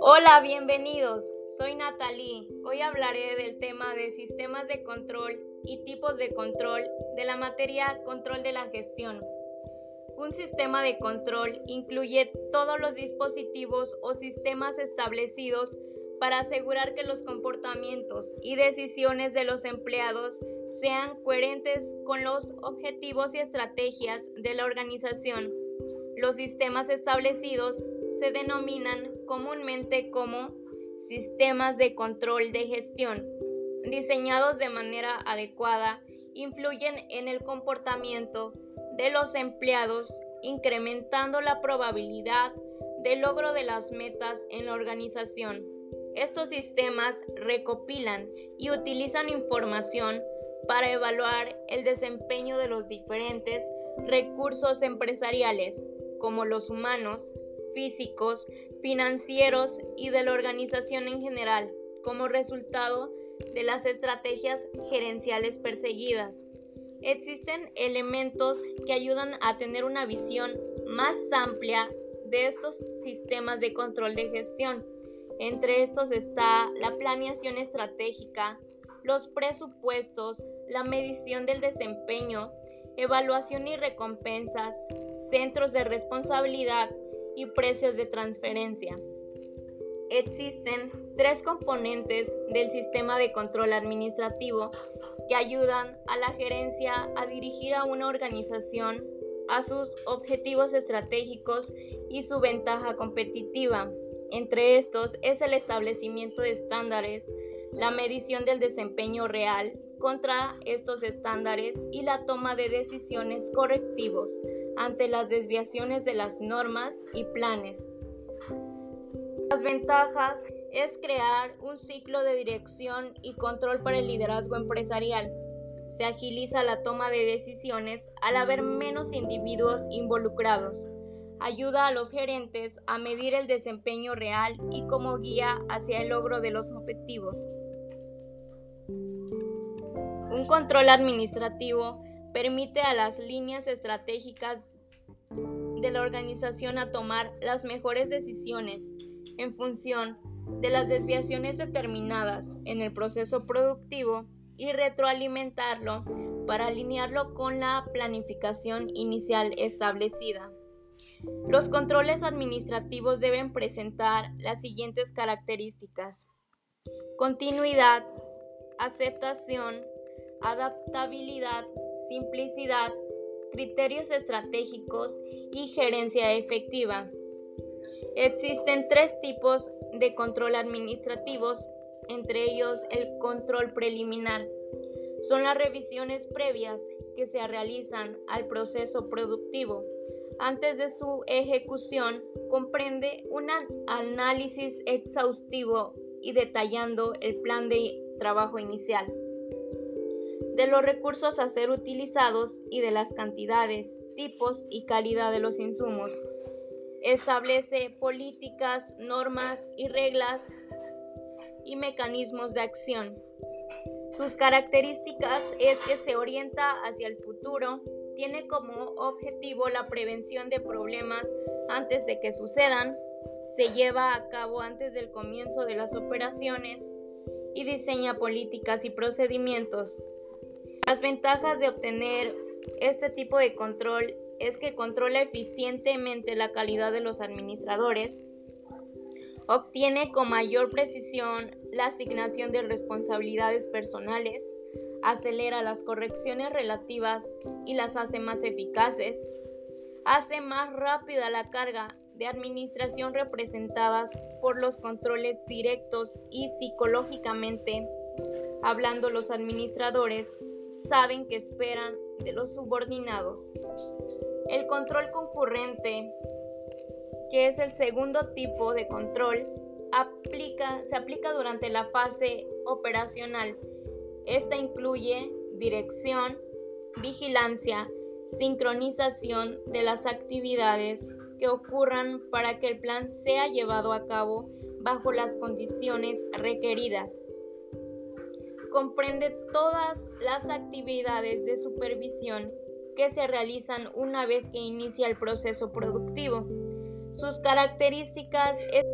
Hola, bienvenidos. Soy Natalie. Hoy hablaré del tema de sistemas de control y tipos de control de la materia control de la gestión. Un sistema de control incluye todos los dispositivos o sistemas establecidos para asegurar que los comportamientos y decisiones de los empleados sean coherentes con los objetivos y estrategias de la organización. Los sistemas establecidos se denominan comúnmente como sistemas de control de gestión. Diseñados de manera adecuada, influyen en el comportamiento de los empleados, incrementando la probabilidad de logro de las metas en la organización. Estos sistemas recopilan y utilizan información para evaluar el desempeño de los diferentes recursos empresariales, como los humanos, físicos, financieros y de la organización en general, como resultado de las estrategias gerenciales perseguidas. Existen elementos que ayudan a tener una visión más amplia de estos sistemas de control de gestión. Entre estos está la planeación estratégica, los presupuestos, la medición del desempeño, evaluación y recompensas, centros de responsabilidad y precios de transferencia. Existen tres componentes del sistema de control administrativo que ayudan a la gerencia a dirigir a una organización a sus objetivos estratégicos y su ventaja competitiva. Entre estos es el establecimiento de estándares, la medición del desempeño real contra estos estándares y la toma de decisiones correctivos ante las desviaciones de las normas y planes. Las ventajas es crear un ciclo de dirección y control para el liderazgo empresarial. Se agiliza la toma de decisiones al haber menos individuos involucrados. Ayuda a los gerentes a medir el desempeño real y como guía hacia el logro de los objetivos. Un control administrativo permite a las líneas estratégicas de la organización a tomar las mejores decisiones en función de las desviaciones determinadas en el proceso productivo y retroalimentarlo para alinearlo con la planificación inicial establecida. Los controles administrativos deben presentar las siguientes características. Continuidad, aceptación, adaptabilidad, simplicidad, criterios estratégicos y gerencia efectiva. Existen tres tipos de control administrativos, entre ellos el control preliminar. Son las revisiones previas que se realizan al proceso productivo. Antes de su ejecución, comprende un análisis exhaustivo y detallando el plan de trabajo inicial de los recursos a ser utilizados y de las cantidades, tipos y calidad de los insumos. Establece políticas, normas y reglas y mecanismos de acción. Sus características es que se orienta hacia el futuro, tiene como objetivo la prevención de problemas antes de que sucedan, se lleva a cabo antes del comienzo de las operaciones y diseña políticas y procedimientos. Las ventajas de obtener este tipo de control es que controla eficientemente la calidad de los administradores, obtiene con mayor precisión la asignación de responsabilidades personales, acelera las correcciones relativas y las hace más eficaces, hace más rápida la carga de administración representadas por los controles directos y psicológicamente hablando los administradores saben que esperan de los subordinados. El control concurrente, que es el segundo tipo de control, aplica, se aplica durante la fase operacional. Esta incluye dirección, vigilancia, sincronización de las actividades que ocurran para que el plan sea llevado a cabo bajo las condiciones requeridas comprende todas las actividades de supervisión que se realizan una vez que inicia el proceso productivo. Sus características es